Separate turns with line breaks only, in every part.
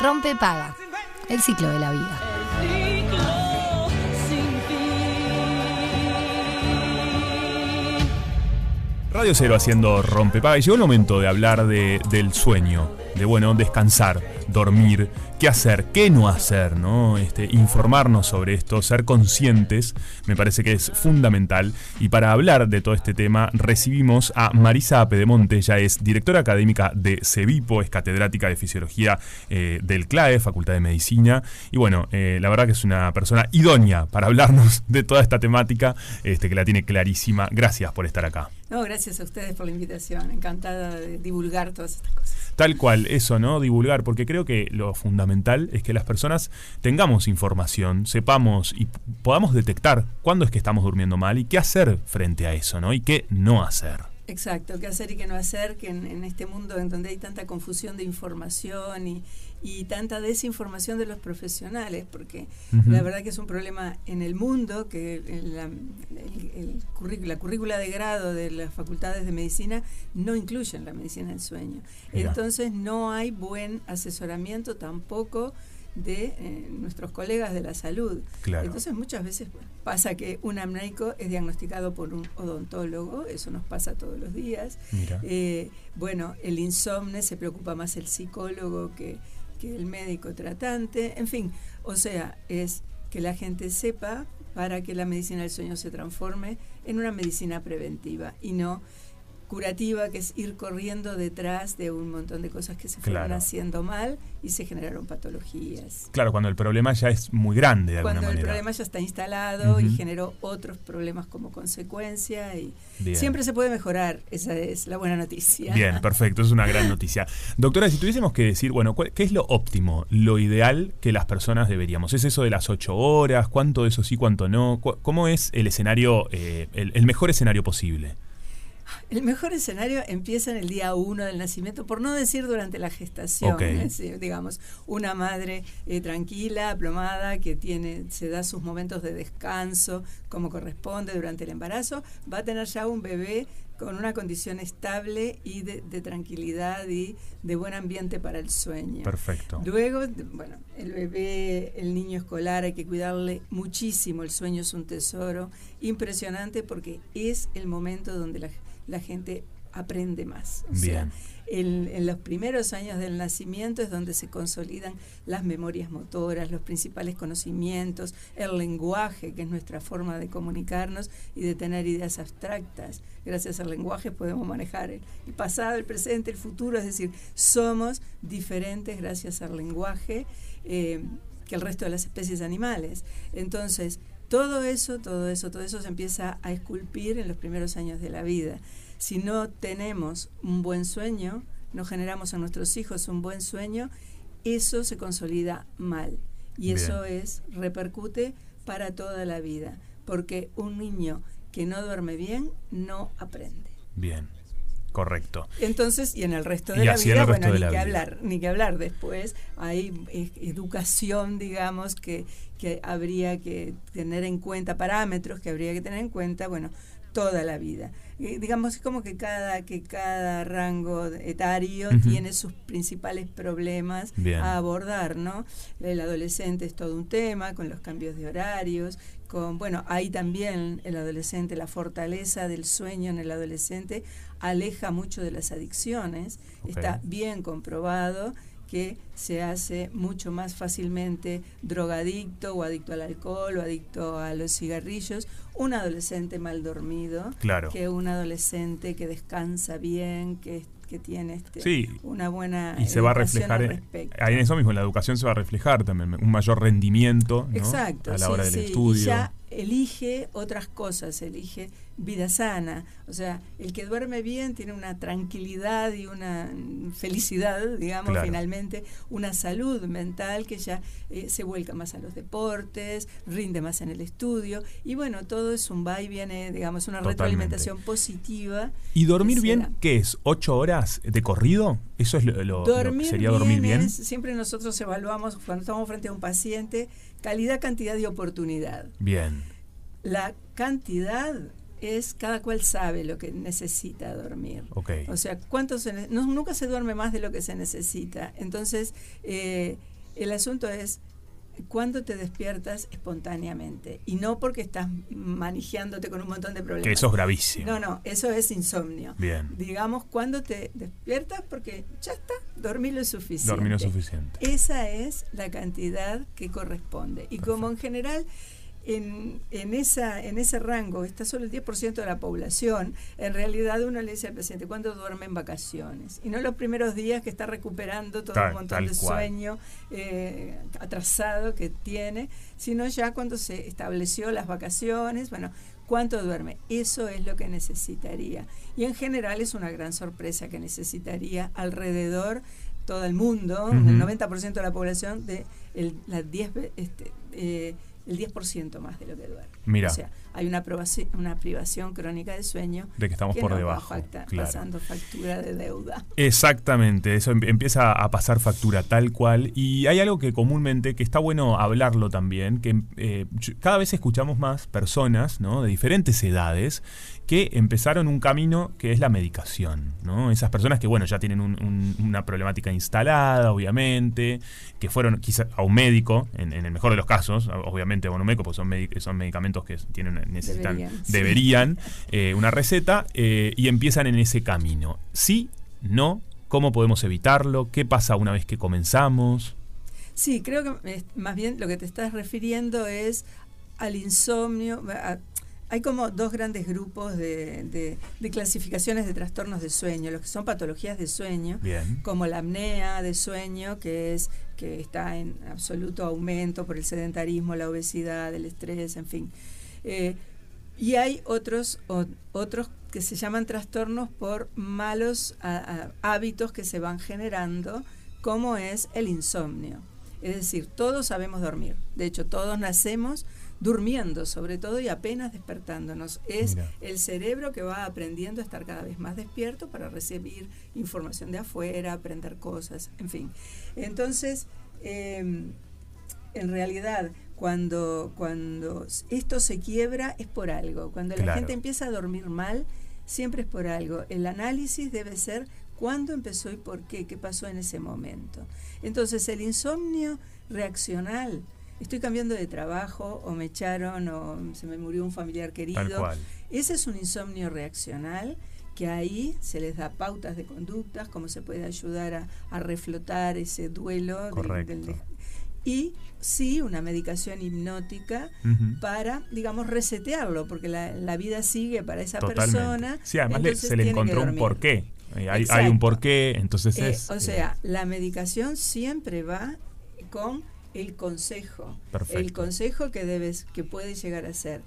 Rompe paga. El ciclo de la vida.
Radio Cero haciendo rompepaga. Y llegó el momento de hablar de, del sueño, de bueno, descansar, dormir, qué hacer, qué no hacer, ¿no? Este, informarnos sobre esto, ser conscientes, me parece que es fundamental. Y para hablar de todo este tema, recibimos a Marisa Pedemonte, ella es directora académica de CEVIPO, es catedrática de Fisiología eh, del CLAE, Facultad de Medicina. Y bueno, eh, la verdad que es una persona idónea para hablarnos de toda esta temática, este, que la tiene clarísima. Gracias por estar acá.
No, gracias a ustedes por la invitación. Encantada de divulgar todas estas cosas.
Tal cual, eso, ¿no? Divulgar, porque creo que lo fundamental es que las personas tengamos información, sepamos y podamos detectar cuándo es que estamos durmiendo mal y qué hacer frente a eso, ¿no? Y qué no hacer.
Exacto, qué hacer y qué no hacer, que en, este mundo en donde hay tanta confusión de información y, y tanta desinformación de los profesionales, porque la verdad que es un problema en el mundo, que la, el- el currícula, la currícula de grado de las facultades de medicina no incluyen la medicina del sueño.
Mira.
Entonces no hay buen asesoramiento tampoco de eh, nuestros colegas de la salud.
Claro.
Entonces muchas veces pasa que un amneico es diagnosticado por un odontólogo, eso nos pasa todos los días. Eh, bueno, el insomne se preocupa más el psicólogo que, que el médico tratante. En fin, o sea, es que la gente sepa para que la medicina del sueño se transforme en una medicina preventiva y no curativa, que es ir corriendo detrás de un montón de cosas que se fueron
Claro.
haciendo mal y se generaron patologías.
Claro, cuando el problema ya es muy grande de alguna
Cuando el
manera.
problema ya está instalado y generó otros problemas como consecuencia y
Bien.
siempre se puede mejorar, esa es la buena noticia.
Bien, perfecto, es una gran noticia. Doctora, si tuviésemos que decir, bueno, ¿cuál- ¿qué es lo óptimo, lo ideal que las personas deberíamos? ¿Es eso de las ocho horas? ¿Cuánto de eso sí, cuánto no? ¿Cómo es el escenario, eh, el, el mejor escenario posible?
El mejor escenario empieza en el día uno del nacimiento, por no decir durante la gestación.
Ok.
Es decir, digamos, una madre eh, tranquila, aplomada, que tiene, se da sus momentos de descanso como corresponde durante el embarazo, va a tener ya un bebé con una condición estable y de, de tranquilidad y de buen ambiente para el sueño.
Perfecto.
Luego, bueno, el bebé, el niño escolar, hay que cuidarle muchísimo. El sueño es un tesoro impresionante porque es el momento donde la, la gente aprende más. O sea, en los primeros años del nacimiento es donde se consolidan las memorias motoras, los principales conocimientos, el lenguaje, que es nuestra forma de comunicarnos y de tener ideas abstractas. Gracias al lenguaje podemos manejar el, el pasado, el presente, el futuro, es decir, somos diferentes gracias al lenguaje eh, que el resto de las especies animales. Entonces, todo eso, todo eso, todo eso se empieza a esculpir en los primeros años de la vida. Si no tenemos un buen sueño, no generamos a nuestros hijos un buen sueño, eso se consolida mal. Y
Bien.
eso es, repercute para toda la vida. Porque un niño que no duerme bien no aprende.
Bien, correcto.
Entonces, y en el resto de
Y
la vida, bueno, ni que
vida.
hablar, ni que hablar después. Hay eh, educación, digamos, que, que habría que tener en cuenta, parámetros que habría que tener en cuenta, bueno, toda la vida. Eh, digamos, es como que cada, que cada rango etario tiene sus principales problemas
Bien.
a abordar, ¿no? El adolescente es todo un tema, con los cambios de horarios, con, bueno, ahí también el adolescente, la fortaleza del sueño en el adolescente aleja mucho de las adicciones. Está bien comprobado que se hace mucho más fácilmente drogadicto o adicto al alcohol o adicto a los cigarrillos un adolescente mal dormido
Claro.
que un adolescente que descansa bien, que, que tiene este,
Sí.
una buena
Y se va a reflejar en,
respecto.
en eso mismo, en la educación se va a reflejar también un mayor rendimiento ¿no?
Exacto,
a la
sí,
hora del
sí,
estudio.
ya elige otras cosas, elige vida sana. O sea, el que duerme bien tiene una tranquilidad y una felicidad, digamos,
Claro.
finalmente, una salud mental que ya eh, se vuelca más a los deportes, rinde más en el estudio. Y bueno, todo es un va y viene, digamos, una
Totalmente.
retroalimentación positiva.
¿Y dormir bien qué es? ¿Ocho horas de corrido? ¿Eso es lo, lo- lo que
Dormir
sería dormir bien?
es- siempre nosotros evaluamos cuando estamos frente a un paciente calidad, cantidad y oportunidad.
Bien.
La cantidad es cada cual sabe lo que necesita dormir.
Ok.
O sea, cuánto se no- nunca se duerme más de lo que se necesita. Entonces, eh, El asunto es cuando te despiertas espontáneamente y no porque estás manejándote con un montón de problemas.
Que eso es gravísimo.
No, no, eso es insomnio.
Bien.
Digamos, cuando te despiertas porque ya está, dormí lo suficiente.
Dormí lo suficiente.
Esa es la cantidad que corresponde. Y como en general en, en, esa, en ese rango está solo el 10% de la población, en realidad uno le dice al paciente, ¿cuándo duerme en vacaciones? Y no los primeros días que está recuperando todo un montón de sueño eh, atrasado que tiene, sino ya cuando se estableció las vacaciones, bueno, ¿cuánto duerme? Eso es lo que necesitaría. Y en general es una gran sorpresa que necesitaría alrededor todo el mundo, el 90% de la población, de el, las 10... Este, eh, el 10% más de lo que duerme.
Mira.
O sea, hay una, una privación crónica de sueño.
De que estamos por debajo.
Pasando factura de deuda.
Exactamente, eso em, empieza a pasar factura tal cual. Y hay algo que comúnmente, que está bueno hablarlo también, que eh, cada vez escuchamos más personas ¿no? de diferentes edades que empezaron un camino que es la medicación. ¿no? Esas personas que, bueno, ya tienen una problemática instalada, obviamente, que fueron quizá a un médico, en, el mejor de los casos, obviamente a un médico, porque son, son medicamentos que tienen, necesitan, deberían, eh, una receta, eh, y empiezan en ese camino. Sí, no, ¿cómo podemos evitarlo? ¿Qué pasa una vez que comenzamos?
Sí, creo que más bien lo que te estás refiriendo es al insomnio, hay como dos grandes grupos de, clasificaciones de trastornos de sueño, los que son patologías de sueño, como la apnea de sueño, que es que está en absoluto aumento por el sedentarismo, la obesidad, el estrés, en fin. Eh, y hay otros, otros que se llaman trastornos por malos hábitos que se van generando, como es el insomnio. Es decir, todos sabemos dormir. De hecho, todos nacemos durmiendo sobre todo y apenas despertándonos. Es el cerebro que va aprendiendo a estar cada vez más despierto para recibir información de afuera, aprender cosas, en fin. Entonces, em, en realidad, cuando, cuando esto se quiebra es por algo. Cuando la gente empieza a dormir mal, siempre es por algo. El análisis debe ser cuándo empezó y por qué, qué pasó en ese momento. Entonces, el insomnio reaccional estoy cambiando de trabajo o me echaron o se me murió un familiar querido. Ese es un insomnio reaccional que ahí se les da pautas de conductas, cómo se puede ayudar a, reflotar ese duelo. y sí, una medicación hipnótica para, digamos, resetearlo, porque la, vida sigue para esa persona.
Sí, además se le encontró un porqué. Eh, hay, hay, un porqué, entonces eh, es...
O sea, la medicación siempre va con el consejo. El consejo que debes, que puede llegar a ser.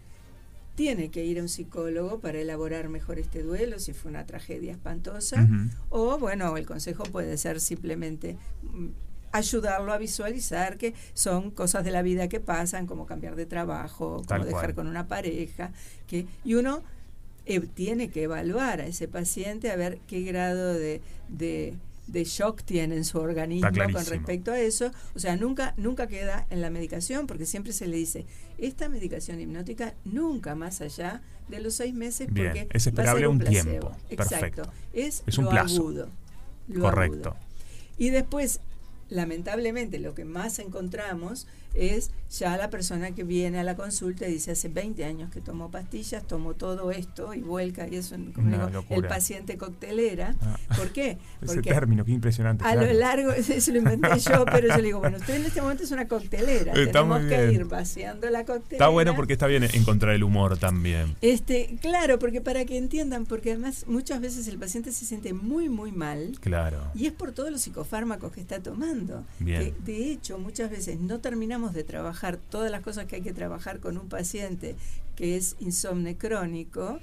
Tiene que ir a un psicólogo para elaborar mejor este duelo si fue una tragedia espantosa. O bueno, el consejo puede ser simplemente mm, ayudarlo a visualizar que son cosas de la vida que pasan, como cambiar de trabajo, como dejar con una pareja, que, y uno eh, tiene que evaluar a ese paciente a ver qué grado de de shock tiene en su organismo con respecto a eso. O sea, nunca, nunca queda en la medicación, porque siempre se le dice, esta medicación hipnótica nunca más allá de los seis meses, porque
es esperable
un,
tiempo.
Exacto. Es, un plazo. agudo.
Correcto.
Y después, lamentablemente, lo que más encontramos es ya la persona que viene a la consulta y dice hace 20 años que tomo pastillas, tomo todo esto y vuelca y eso el paciente coctelera. Ah. ¿Por qué?
Ese término, qué impresionante.
A lo largo, eso lo inventé yo, pero yo le digo, bueno, usted en este momento es una coctelera, tenemos que ir vaciando la coctelera.
Está bueno porque está bien encontrar el humor también.
Este, claro, porque para que entiendan, porque además muchas veces el paciente se siente muy, muy mal.
Claro.
Y es por todos los psicofármacos que está tomando. Bien. de hecho, muchas veces no terminamos de trabajar todas las cosas que hay que trabajar con un paciente que es insomne crónico,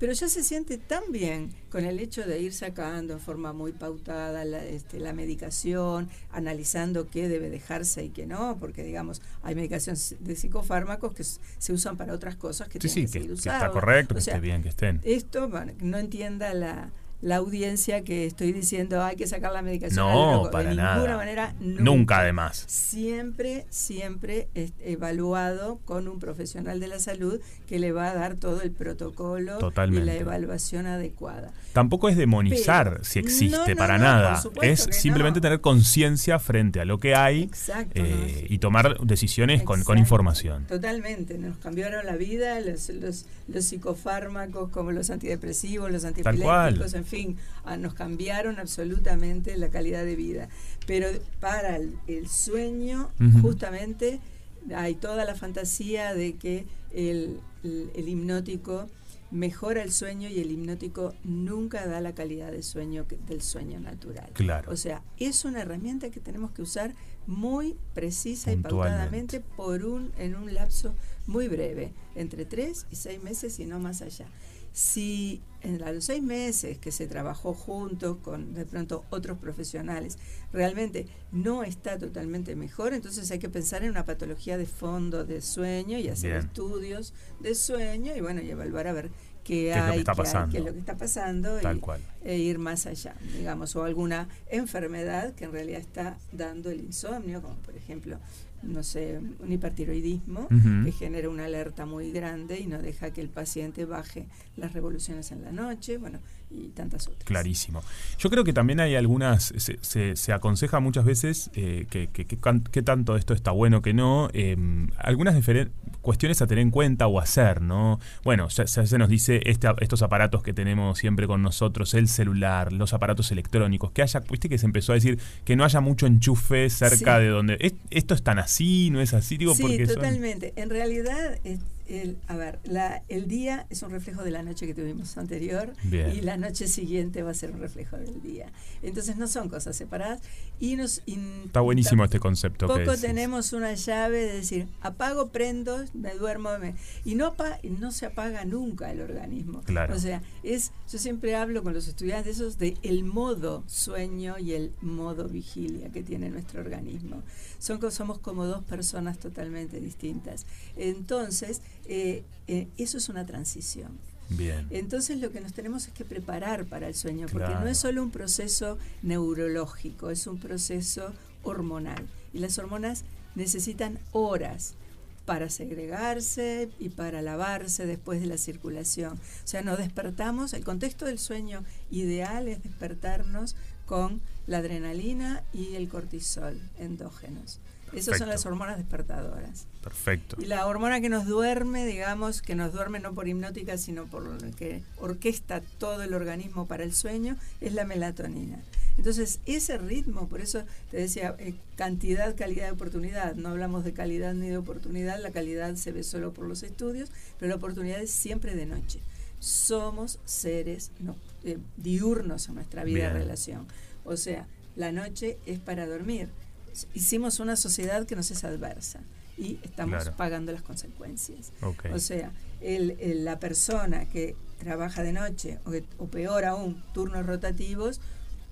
pero ya se siente tan bien con el hecho de ir sacando en forma muy pautada la, este, la medicación, analizando qué debe dejarse y qué no, porque digamos, hay medicaciones de psicofármacos que se usan para otras cosas que tienen que,
está correcto, que esté bien, que estén.
Esto, no entienda la la audiencia que estoy diciendo hay que sacar la medicación.
No, para
de
nada.
ninguna manera. Nunca,
Nunca, además.
Siempre, siempre evaluado con un profesional de la salud que le va a dar todo el protocolo
Totalmente.
y la evaluación adecuada.
Tampoco es demonizar
Pero-
si existe,
no, no,
para
no,
nada. Es simplemente tener conciencia frente a lo que hay
Exacto,
eh, y tomar decisiones con, con información.
Totalmente, nos cambiaron la vida los, los, los psicofármacos como los antidepresivos, los antipilépticos, en fin, ah, nos cambiaron absolutamente la calidad de vida. Pero para el, el sueño, justamente, hay toda la fantasía de que el, el- el hipnótico mejora el sueño y el hipnótico nunca da la calidad de sueño que- del sueño natural.
Claro.
O sea, es una herramienta que tenemos que usar muy precisa y pautadamente por un, en un lapso muy breve, entre tres y seis meses y no más allá. Si en los seis meses que se trabajó juntos con de pronto otros profesionales realmente no está totalmente mejor, entonces hay que pensar en una patología de fondo de sueño y hacer
Bien.
estudios de sueño y bueno, y evaluar a ver qué,
es lo que
hay,
está
qué hay, es lo que está pasando
Tal
y,
cual.
e ir más allá, digamos, o alguna enfermedad que en realidad está dando el insomnio, como por ejemplo, no sé, un hipertiroidismo, que genera una alerta muy grande y no deja que el paciente baje las revoluciones en la noche, bueno, y tantas otras.
Clarísimo. Yo creo que también hay algunas, se, se- se aconseja muchas veces eh, que, que- que tanto esto está bueno que no, eh, algunas cuestiones a tener en cuenta o hacer, ¿no? Bueno, ya, ya se nos dice este- estos aparatos que tenemos siempre con nosotros, el celular, los aparatos electrónicos, que haya, viste que se empezó a decir que no haya mucho enchufe cerca
Sí.
de donde... ¿es- ¿Esto es tan así? ¿No es así? Digo,
sí,
porque son-
totalmente. En realidad, es- el, a ver, la, el día es un reflejo de la noche que tuvimos anterior
Bien.
y la noche siguiente va a ser un reflejo del día. Entonces no son cosas separadas y nos y
Está buenísimo este concepto que
Poco
decís.
tenemos una llave de decir apago, prendo, me duermo me- y no y no se apaga nunca el organismo.
Claro.
O sea, es yo siempre hablo con los estudiantes esos de el modo sueño y el modo vigilia que tiene nuestro organismo. Son somos como dos personas totalmente distintas. Entonces, eh, eh, eso es una transición.
Bien.
Entonces lo que nos tenemos es que preparar para el sueño, porque no es solo un proceso neurológico, es un proceso hormonal. Y las hormonas necesitan horas para segregarse y para lavarse después de la circulación. O sea, nos despertamos, el contexto del sueño ideal es despertarnos con la adrenalina y el cortisol endógenos. Esas son las hormonas despertadoras.
Perfecto.
Y la hormona que nos duerme, digamos, que nos duerme no por hipnótica, sino por lo que orquesta todo el organismo para el sueño, es la melatonina. Entonces, ese ritmo, por eso te decía, eh, cantidad, calidad, oportunidad. No hablamos de calidad ni de oportunidad, la calidad se ve solo por los estudios, pero la oportunidad es siempre de noche. Somos seres no, eh, diurnos en nuestra vida
Bien.
relación. O sea, la noche es para dormir. Hicimos una sociedad que nos es adversa y estamos
Claro.
pagando las consecuencias. O sea, el, el- la persona que trabaja de noche o, que- o peor aún, turnos rotativos,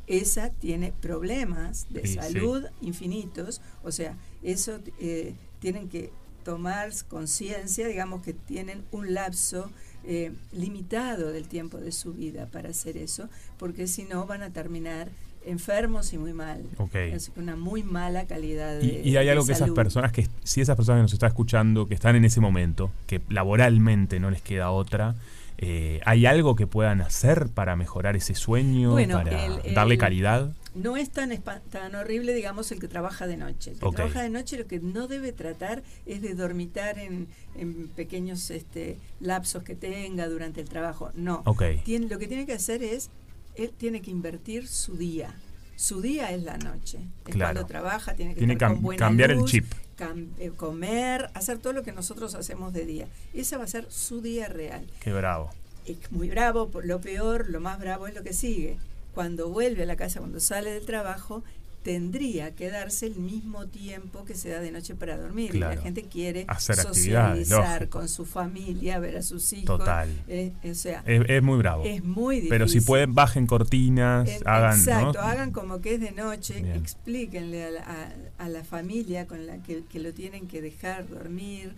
esa tiene problemas de
Sí, sí.
salud infinitos. O sea, eso eh, tienen que tomar conciencia, digamos que tienen un lapso eh, limitado del tiempo de su vida para hacer eso, porque si no van a terminar enfermos y muy mal.
Ok.
Es una muy mala calidad de
Y, y hay algo que esas personas que, si esas personas que nos están escuchando, que están en ese momento, que laboralmente no les queda otra, eh, ¿hay algo que puedan hacer para mejorar ese sueño,
Bueno,
para
el- el-
darle calidad?
No es tan, tan horrible, digamos, el que trabaja de noche. El que trabaja de noche lo que no debe tratar es de dormitar en, en pequeños este, lapsos que tenga durante el trabajo. No.
Ok.
Tiene, lo que tiene que hacer es, él tiene que invertir su día. Su día es la noche. Es
Claro.
cuando trabaja, tiene que
Tiene
estar
que
con buena
cambiar el chip.
cam- eh, comer, hacer todo lo que nosotros hacemos de día. Ese va a ser su día real
Qué bravo.
es muy bravo, por lo peor, lo más bravo es lo que sigue. Cuando vuelve a la casa, cuando sale del trabajo, tendría que darse el mismo tiempo que se da de noche para dormir. Y
Claro.
la gente quiere
Hacer
socializar con su familia, ver a sus hijos.
Total.
Eh, o sea,
Es, es muy bravo.
es muy difícil.
Pero si pueden, bajen cortinas,
En-
hagan.
Exacto,
¿no?
hagan como que es de noche,
Bien.
explíquenle a la, a- a la familia con la que, que lo tienen que dejar dormir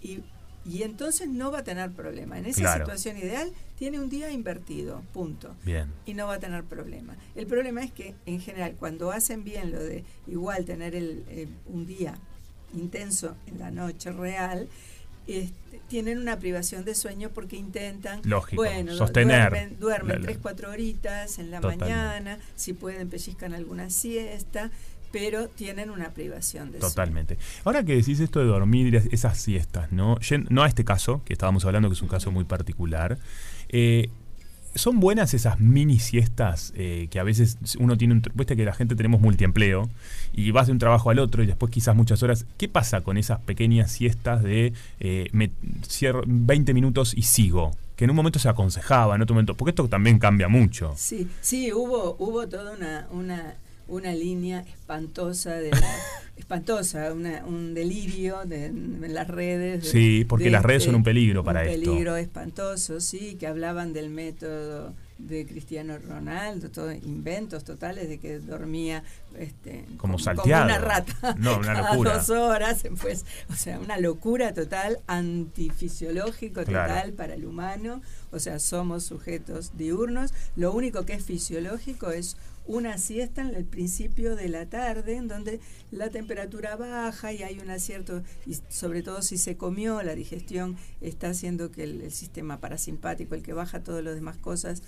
y y entonces no va a tener problema. En esa situación ideal tiene un día invertido, punto.
Bien.
Y no va a tener problema. El problema es que en general cuando hacen bien lo de igual tener el, un día intenso en la noche real, este, tienen una privación de sueño porque intentan bueno,
sostener
duermen, tres, cuatro horitas en la mañana, si pueden pellizcan alguna siesta, pero tienen una privación de
Totalmente. Ahora que decís esto de dormir esas siestas, ¿no? No a este caso, que estábamos hablando, que es un caso muy particular. Eh, ¿Son buenas esas mini siestas eh, que a veces uno tiene un... Viste que la gente tenemos multiempleo y vas de un trabajo al otro y después quizás muchas horas. ¿Qué pasa con esas pequeñas siestas de eh, me 20 minutos y sigo? Que en un momento se aconsejaba, en otro momento... Porque esto también cambia mucho.
Sí, sí, hubo, hubo toda una, una una línea espantosa de espantosa, un delirio de, en las redes.
sí, porque las redes son un peligro para esto.
Un peligro espantoso, sí, que hablaban del método de Cristiano Ronaldo, todos inventos totales de que dormía este,
como, salteado.
una rata
no, una locura.
dos horas, pues, o sea, una locura total, antifisiológico total para el humano, o sea, somos sujetos diurnos, lo único que es fisiológico es una siesta en el principio de la tarde, en donde la temperatura baja y hay un acierto, y sobre todo si se comió, la digestión está haciendo que el, sistema parasimpático, el que baja todas las demás cosas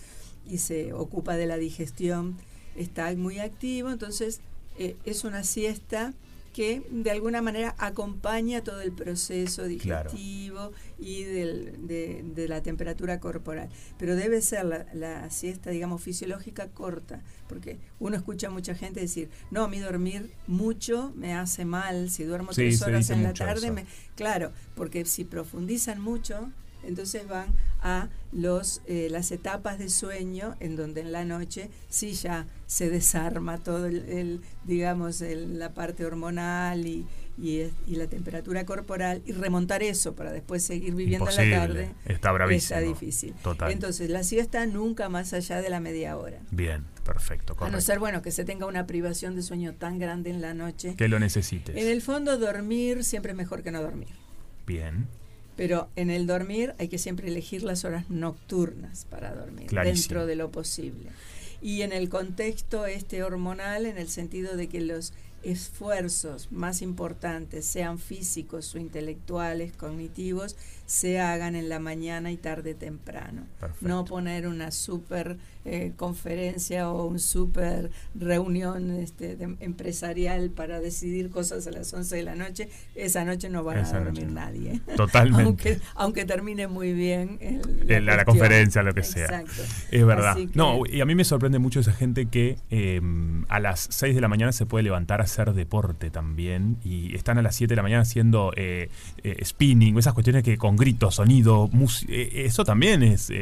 y se ocupa de la digestión, está muy activo, entonces eh, es una siesta que de alguna manera acompaña todo el proceso digestivo y de, la temperatura corporal. Pero debe ser la, siesta, digamos, fisiológica corta, porque uno escucha a mucha gente decir, no, a mí dormir mucho me hace mal, si duermo tres horas en la tarde, me... claro, porque si profundizan mucho, entonces van a los, eh, las etapas de sueño en donde en la noche sí ya se desarma todo el, digamos la parte hormonal y, y, la temperatura corporal y remontar eso para después seguir viviendo en la tarde
está bravísimo.
está difícil. Entonces la siesta nunca más allá de la media hora.
Bien perfecto
a no ser bueno que se tenga una privación de sueño tan grande en la noche.
Que lo necesites.
En el fondo dormir siempre es mejor que no dormir.
Bien
pero en el dormir hay que siempre elegir las horas nocturnas para dormir, dentro de lo posible. Y en el contexto este hormonal, en el sentido de que los esfuerzos más importantes, sean físicos o intelectuales, cognitivos, se hagan en la mañana y tarde temprano. No poner una super eh, conferencia o un super reunión este, empresarial para decidir cosas a las 11 de la noche. Esa noche no va a dormir nadie.
Totalmente.
aunque, termine muy bien
la, conferencia, lo que sea. Es verdad. no, y a mí me sorprende mucho esa gente que em, a las 6 de la mañana se puede levantar a hacer deporte también y están a las 7 de la mañana haciendo eh, eh, spinning, esas cuestiones que con grito, sonido, eh, eso también es,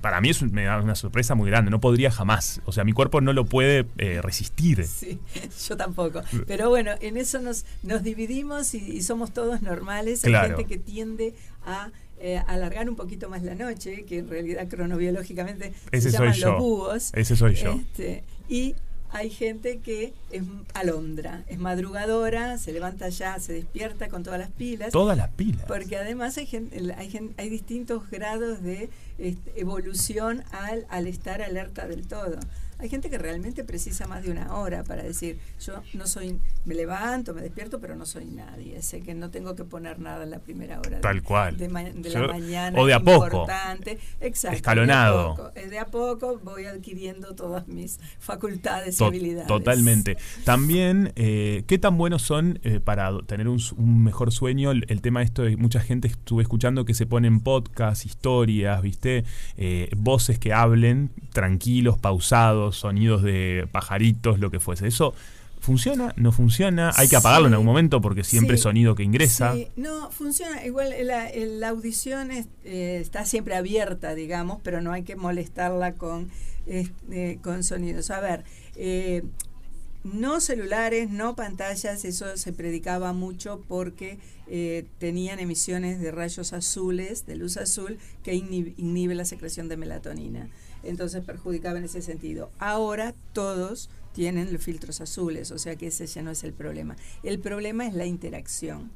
para mí es me da una sorpresa muy grande, no podría jamás, o sea, mi cuerpo no lo puede resistir.
Sí, yo tampoco, pero bueno, en eso nos, nos dividimos y, somos todos normales, hay gente que tiende a alargar un poquito más la noche, que en realidad cronobiológicamente
Ese
se
llaman
los búhos.
Ese soy yo.
Este, y hay gente que es alondra, es madrugadora, se levanta ya, se despierta con todas las pilas.
Todas las pilas.
Porque además hay, gente, hay, hay distintos grados de este, evolución al, al estar alerta del todo. Hay gente que realmente precisa más de una hora para decir, yo no soy, me levanto, me despierto, pero no soy nadie. Sé que no tengo que poner nada en la primera hora.
Tal cual.
De, la mañana.
O de a poco.
Exacto.
Escalonado.
De a, poco, voy adquiriendo todas mis facultades y habilidades.
Totalmente. También, eh, ¿qué tan buenos son eh, para tener un, mejor sueño? El, tema esto de mucha gente estuve escuchando que se ponen podcasts, historias, ¿viste? Eh, voces que hablen tranquilos, pausados sonidos de pajaritos, lo que fuese. Eso ¿Funciona? ¿No funciona? ¿Hay que apagarlo en algún momento porque siempre es sonido que ingresa?
No, funciona. Igual la, audición eh, está siempre abierta, digamos, pero no hay que molestarla con, este, con sonidos. A ver, eh, no celulares, no pantallas, eso se predicaba mucho porque eh, tenían emisiones de rayos azules, de luz azul, que inhibe la secreción de melatonina entonces perjudicaba en ese sentido. Ahora todos tienen los filtros azules, o sea que ese ya no es el problema. El problema es la interacción.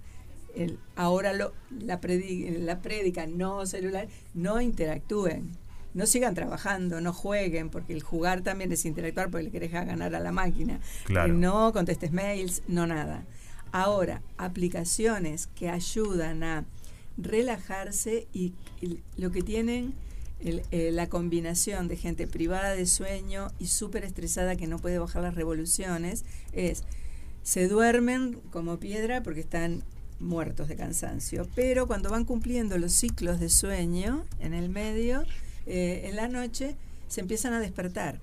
el, ahora lo, la, la prédica no celular, no interactúen. No sigan trabajando, no jueguen, porque el jugar también es interactuar porque le querés ganar a la máquina.
Claro.
no contestes mails, no nada. Ahora, aplicaciones que ayudan a relajarse y, lo que tienen eh, la combinación de gente privada de sueño y súper estresada que no puede bajar las revoluciones es se duermen como piedra porque están muertos de cansancio, pero cuando van cumpliendo los ciclos de sueño en el medio, eh, en la noche se empiezan a despertar.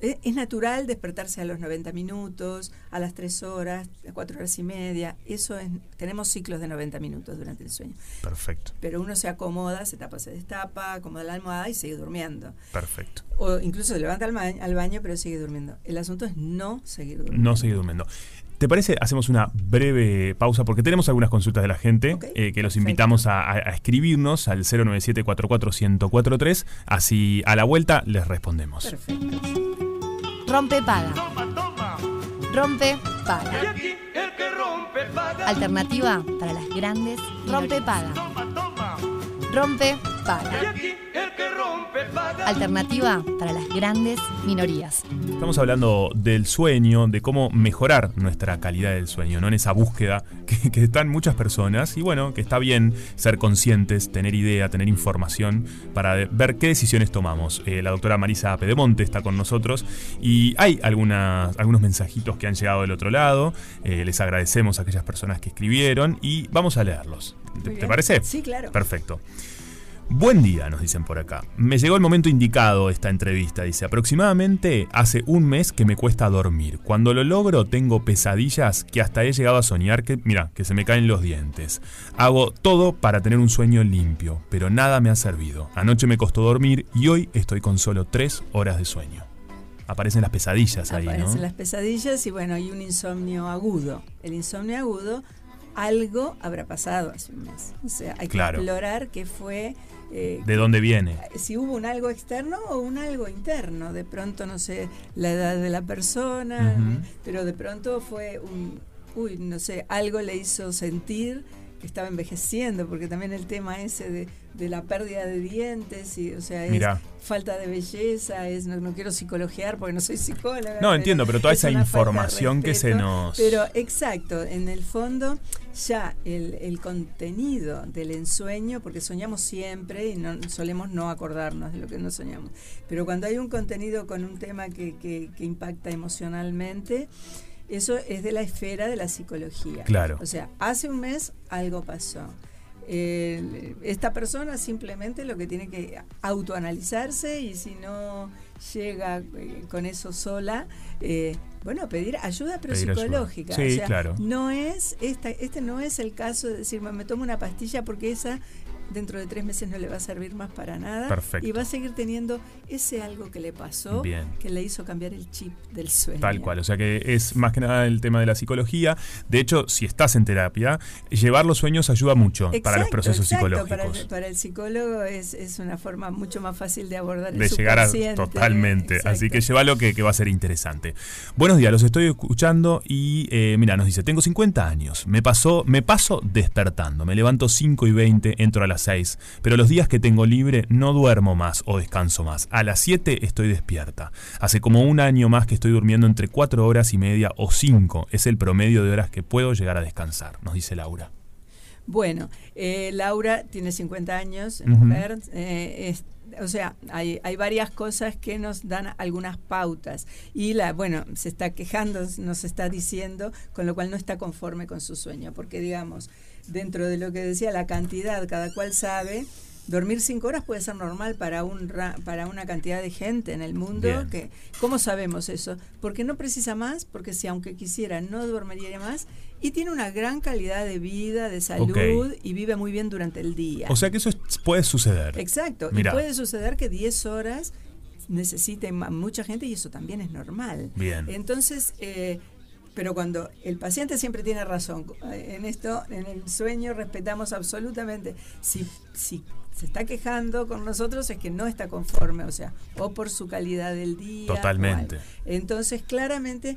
Es natural despertarse a los 90 minutos, a las 3 horas, a 4 horas y media. Eso es, tenemos ciclos de 90 minutos durante el sueño.
Perfecto.
Pero uno se acomoda, se tapa, se destapa, acomoda la almohada y sigue durmiendo.
Perfecto.
O incluso se levanta al, al baño, pero sigue durmiendo. El asunto es no seguir durmiendo.
No seguir durmiendo. ¿Te parece? Hacemos una breve pausa porque tenemos algunas consultas de la gente eh, que los invitamos a, escribirnos al 097 1043 Así a la vuelta les respondemos.
Perfecto. Rompe paga. Rompe paga. Alternativa para las grandes rompe paga. Rompe paga. Alternativa para las grandes minorías.
Estamos hablando del sueño, de cómo mejorar nuestra calidad del sueño, ¿no? En esa búsqueda que, están muchas personas y bueno, que está bien ser conscientes, tener idea, tener información para ver qué decisiones tomamos. Eh, la doctora Marisa Pedemonte está con nosotros y hay algunas, algunos mensajitos que han llegado del otro lado. Eh, les agradecemos a aquellas personas que escribieron y vamos a leerlos. ¿Te, parece?
Sí, claro.
Perfecto. Buen día, nos dicen por acá. Me llegó el momento indicado esta entrevista. Dice, aproximadamente hace un mes que me cuesta dormir. Cuando lo logro tengo pesadillas que hasta he llegado a soñar que, mira, que se me caen los dientes. Hago todo para tener un sueño limpio, pero nada me ha servido. Anoche me costó dormir y hoy estoy con solo tres horas de sueño. Aparecen las pesadillas ahí,
Aparecen las pesadillas y bueno, hay un insomnio agudo. El insomnio agudo algo habrá pasado hace un mes. O sea, hay que explorar qué fue
eh, ¿De dónde viene?
Si hubo un algo externo o un algo interno. De pronto, no sé, la edad de la persona, pero de pronto fue un, uy, no sé, algo le hizo sentir que estaba envejeciendo, porque también el tema ese de de la pérdida de dientes, y, o sea, es falta de belleza, es no, quiero psicologiar porque no soy psicóloga.
No, entiendo, pero toda esa información que se nos...
Pero exacto, en el fondo ya el, el, contenido del ensueño, porque soñamos siempre y no solemos no acordarnos de lo que no soñamos, pero cuando hay un contenido con un tema que, que, que impacta emocionalmente, eso es de la esfera de la psicología.
Claro.
O sea, hace un mes algo pasó esta persona simplemente lo que tiene que autoanalizarse y si no llega eh, con eso sola, eh, bueno, pedir ayuda pero psicológica.
Sí, claro.
No es esta, este no es el caso de decir, me tomo una pastilla porque esa dentro de tres meses no le va a servir más para nada. Y va a seguir teniendo ese algo que le pasó que le hizo cambiar el chip del sueño.
Tal cual, o sea que es más que nada el tema de la psicología. De hecho, si estás en terapia, llevar los sueños ayuda mucho para los procesos psicológicos.
Para el, para el psicólogo es, es, una forma mucho más fácil de abordar
de llegar a totalmente. Así que lleva lo que, que, va a ser interesante. Buenos días, los estoy escuchando y eh, mira, nos dice, tengo 50 años, me pasó, me paso despertando, me levanto 5 y 20, entro a la 6, pero los días que tengo libre no duermo más o descanso más. A las 7 estoy despierta. Hace como un año más que estoy durmiendo entre 4 horas y media o 5. Es el promedio de horas que puedo llegar a descansar, nos dice Laura.
Bueno, eh, Laura tiene 50 años, mujer, eh, o sea, hay, hay, varias cosas que nos dan algunas pautas. Y la, bueno, se está quejando, nos está diciendo, con lo cual no está conforme con su sueño. Porque, digamos, dentro de lo que decía, la cantidad, cada cual sabe. Dormir cinco horas puede ser normal para un para una cantidad de gente en el mundo. Que, ¿Cómo sabemos eso? Porque no precisa más, porque si aunque quisiera no dormiría más y tiene una gran calidad de vida, de salud y vive muy bien durante el día.
O sea que eso puede suceder.
Exacto. Y puede suceder que 10 horas necesite mucha gente y eso también es normal.
Bien.
Entonces, eh, pero cuando el paciente siempre tiene razón, eh, en esto, en el sueño respetamos absolutamente. Si, si se está quejando con nosotros es que no está conforme, o sea, o por su calidad del día.
Totalmente.
Entonces, claramente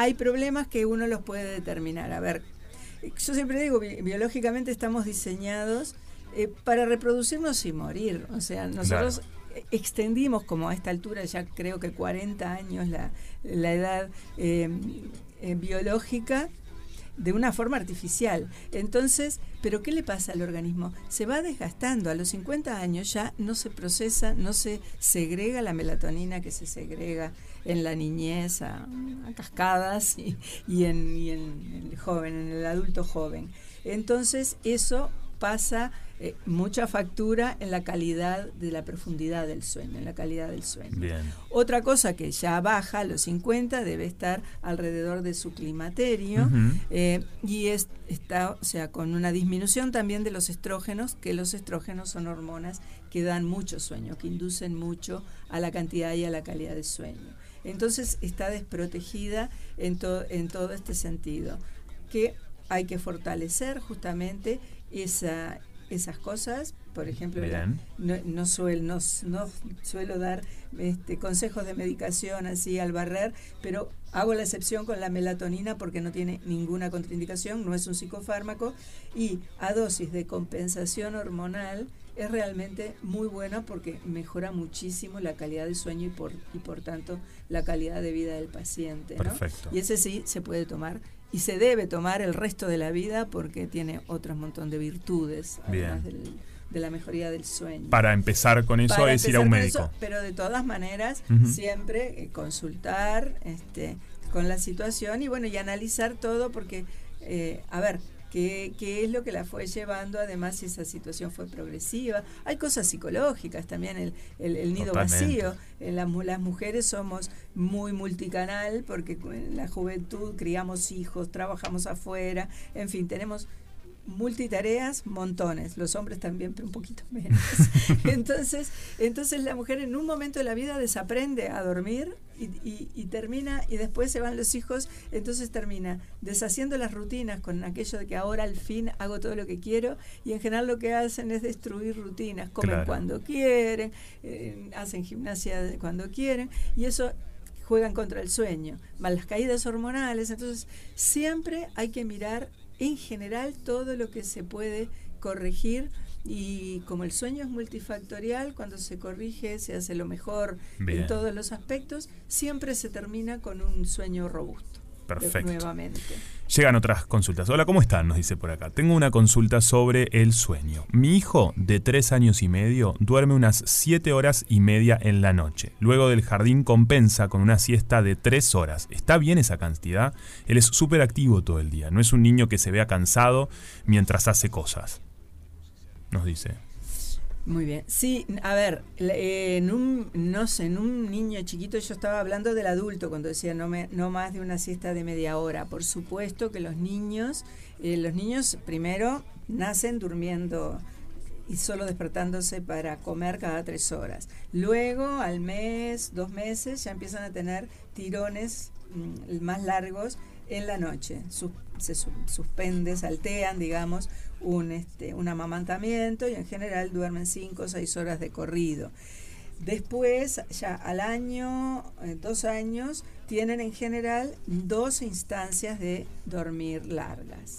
hay problemas que uno los puede determinar. A ver, yo siempre digo, biológicamente estamos diseñados eh, para reproducirnos y morir. O sea, nosotros extendimos como a esta altura, ya creo que 40 años la, la edad eh, eh, biológica de una forma artificial. Entonces, ¿pero qué le pasa al organismo? Se va desgastando. A los 50 años ya no se procesa, no se segrega la melatonina que se segrega en la niñez a, cascadas y, en, y en el joven, en el adulto joven. Entonces, eso pasa eh, mucha factura en la calidad de la profundidad del sueño, en la calidad del sueño. Otra cosa que ya baja a los 50 debe estar alrededor de su climaterio eh, y es, está, o sea, con una disminución también de los estrógenos, que los estrógenos son hormonas que dan mucho sueño, que inducen mucho a la cantidad y a la calidad del sueño. Entonces está desprotegida en, en todo este sentido, que hay que fortalecer justamente esa, esas cosas. Por ejemplo, no, no, suelo, no, suelo dar este, consejos de medicación así al barrer, pero hago la excepción con la melatonina porque no tiene ninguna contraindicación, no es un psicofármaco y a dosis de compensación hormonal es realmente muy buena porque mejora muchísimo la calidad del sueño y por, y por tanto la calidad de vida del paciente. Y ese sí se puede tomar y se debe tomar el resto de la vida porque tiene otro montón de virtudes, además de la mejoría del sueño.
Para empezar con eso es ir a un médico.
pero de todas maneras, siempre eh, consultar este, con la situación y bueno, y analizar todo porque, eh, a ver, qué, es lo que la fue llevando, además si esa situación fue progresiva. Hay cosas psicológicas también, el, el, nido vacío. En las, las mujeres somos muy multicanal porque en la juventud criamos hijos, trabajamos afuera, en fin, tenemos multitareas, montones, los hombres también, pero un poquito menos. entonces, entonces la mujer en un momento de la vida desaprende a dormir y, termina, y después se van los hijos, entonces termina deshaciendo las rutinas con aquello de que ahora al fin hago todo lo que quiero, y en general lo que hacen es destruir rutinas, comen cuando quieren, eh, hacen gimnasia cuando quieren, y eso juegan contra el sueño, más las caídas hormonales, entonces siempre hay que mirar en general todo lo que se puede corregir y como el sueño es multifactorial, cuando se corrige se hace lo mejor en todos los aspectos, siempre se termina con un sueño robusto.
Perfecto.
Nuevamente.
Llegan otras consultas. Hola, ¿cómo están? Nos dice por acá. Tengo una consulta sobre el sueño. Mi hijo, de tres años y medio, duerme unas siete horas y media en la noche. Luego del jardín compensa con una siesta de tres horas. ¿Está bien esa cantidad? Él es súper activo todo el día. No es un niño que se vea cansado mientras hace cosas. Nos dice.
Muy bien. Sí, a ver, en un, no sé, en un niño chiquito yo estaba hablando del adulto cuando decía no, me, no más de una siesta de media hora. Por supuesto que los niños, eh, los niños primero nacen durmiendo y solo despertándose para comer cada tres horas. Luego, al mes, dos meses, ya empiezan a tener tirones mm, más largos en la noche. se suspende, saltean, digamos, un, este, un amamantamiento y en general duermen 5 o 6 horas de corrido. Después, ya al año, eh, dos años, tienen en general dos instancias de dormir largas,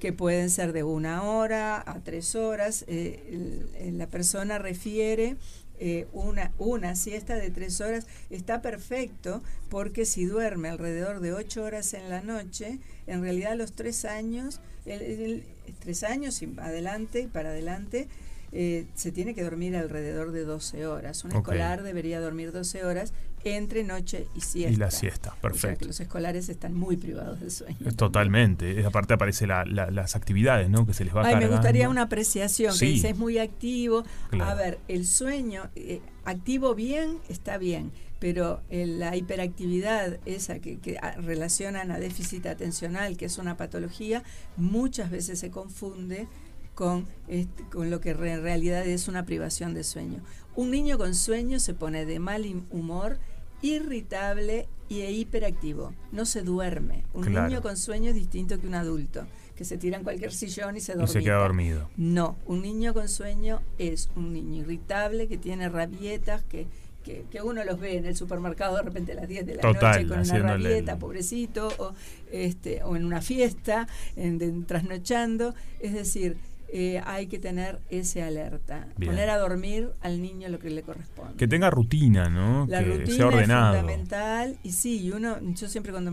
que pueden ser de una hora a tres horas. Eh, la persona refiere eh, una, una siesta de tres horas está perfecto porque si duerme alrededor de ocho horas en la noche, en realidad a los tres años, el, tres años y adelante y para adelante, eh, se tiene que dormir alrededor de 12 horas. Un escolar debería dormir 12 horas entre noche y siesta.
Y la siesta, perfecto.
los escolares están muy privados de sueño.
Totalmente. Aparte aparece las actividades, ¿no? Que se les va
Ay, me gustaría una apreciación, que dice es muy activo. A ver, el sueño, eh, activo bien, está bien, pero la hiperactividad, esa que, que, relacionan a déficit atencional, que es una patología, muchas veces se confunde con, este, con lo que en realidad es una privación de sueño. Un niño con sueño se pone de mal humor irritable y hiperactivo. No se duerme. Un niño con sueño es distinto que un adulto, que se tira en cualquier sillón y se duerme.
Y se queda dormido.
No, un niño con sueño es un niño irritable, que tiene rabietas, que, que, uno los ve en el supermercado de repente a las 10 de la noche con una rabieta, pobrecito, o, este, o en una fiesta, en, trasnochando. Es decir, eh, hay que tener ese alerta. Poner a dormir al niño lo que le corresponde.
Que tenga rutina, ¿no?
La
que
rutina
sea ordenado.
es fundamental. Y sí, uno, yo siempre cuando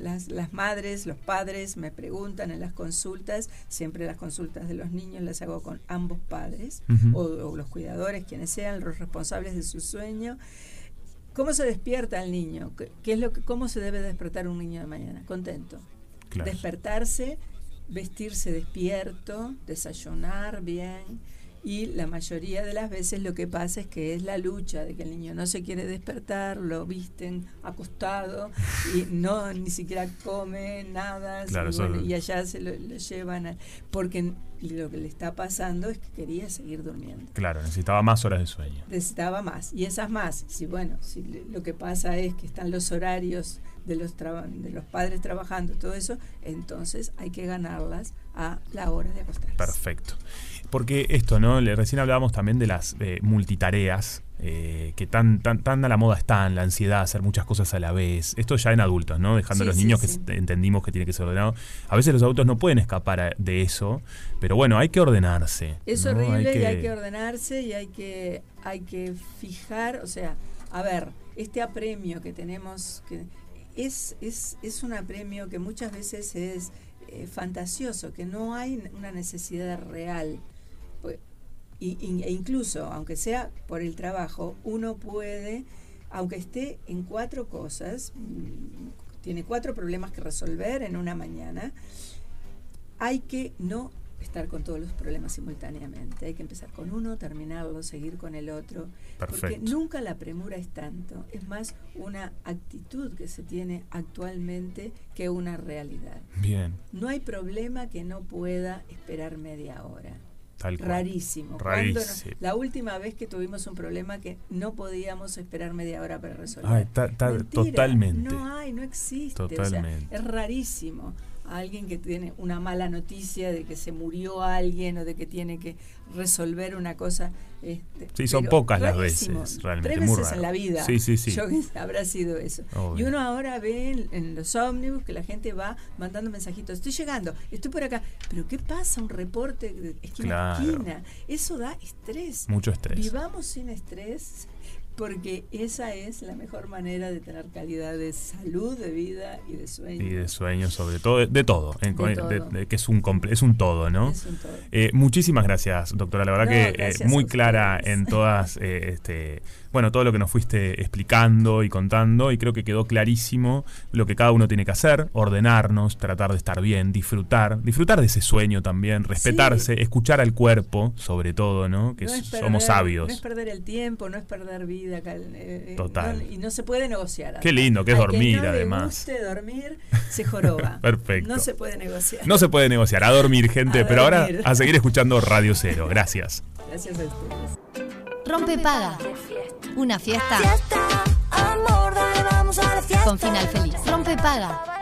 las, las, madres, los padres me preguntan en las consultas, siempre las consultas de los niños las hago con ambos padres o, los cuidadores, quienes sean los responsables de su sueño. ¿Cómo se despierta el niño? ¿Qué, es lo que, ¿Cómo se debe despertar un niño de mañana? Contento. Despertarse vestirse despierto, desayunar bien. Y la mayoría de las veces lo que pasa es que es la lucha de que el niño no se quiere despertar, lo visten acostado y no ni siquiera come nada y, allá se lo, llevan a, porque lo que le está pasando es que quería seguir durmiendo.
Claro, necesitaba más horas de sueño.
Necesitaba más y esas más, si bueno, si lo que pasa es que están los horarios de los, de los padres trabajando, todo eso, entonces hay que ganarlas a la hora de acostarse.
Perfecto. Porque esto, ¿no? Recién hablábamos también de las eh, multitareas, eh, que tan, tan, tan a la moda están, la ansiedad, hacer muchas cosas a la vez. Esto ya en adultos, ¿no? Dejando a los niños que entendimos que tiene que ser ordenado. A veces los adultos no pueden escapar de eso, pero bueno, hay que ordenarse.
Es horrible y hay que ordenarse y hay que, hay que fijar, o sea, a ver, este apremio que tenemos, que es, es, es un apremio que muchas veces es eh, fantasioso, que no hay una necesidad real. Y, e incluso, aunque sea por el trabajo, uno puede, aunque esté en cuatro cosas, mm, tiene cuatro problemas que resolver en una mañana, hay que no estar con todos los problemas simultáneamente. Hay que empezar con uno, terminarlo, seguir con el otro. Porque nunca la premura es tanto. Es más una actitud que se tiene actualmente que una realidad.
Bien.
No hay problema que no pueda esperar media hora. Rarísimo. la última vez que tuvimos un problema que no podíamos esperar media hora para resolver.
totalmente.
No hay, no existe. es rarísimo alguien que tiene una mala noticia de que se murió alguien o de que tiene que resolver una cosa. Este,
sí, son pocas las veces, realmente.
Tres veces en la vida.
Sí, sí, sí.
Yo habrá sido eso. Y uno ahora ve en, los ómnibus que la gente va mandando mensajitos. Estoy llegando, estoy por acá. Pero ¿qué pasa? Un reporte de esquina a esquina. Eso da estrés.
Mucho estrés.
Vivamos sin estrés porque esa es la mejor manera de tener calidad de salud, de vida y de sueño.
Y de sueño, sobre todo, de, todo, que es un, es un todo, ¿no?
Es un todo.
Eh, muchísimas gracias, doctora. La verdad que eh, muy clara en todas eh, este, bueno, todo lo que nos fuiste explicando y contando y creo que quedó clarísimo lo que cada uno tiene que hacer, ordenarnos, tratar de estar bien, disfrutar, disfrutar de ese sueño también, respetarse, escuchar al cuerpo, sobre todo, ¿no? Que somos sabios.
No es perder el tiempo, no es perder vida. Eh,
eh, Total.
y no se puede negociar.
Qué lindo que es dormir,
que no
además.
Guste dormir, se joroba.
Perfecto.
No se puede negociar.
No se puede negociar, a dormir, gente. pero ahora a seguir escuchando Radio Cero. Gracias.
Gracias a ustedes.
Rompe paga. Una fiesta. Con final feliz. Rompe paga.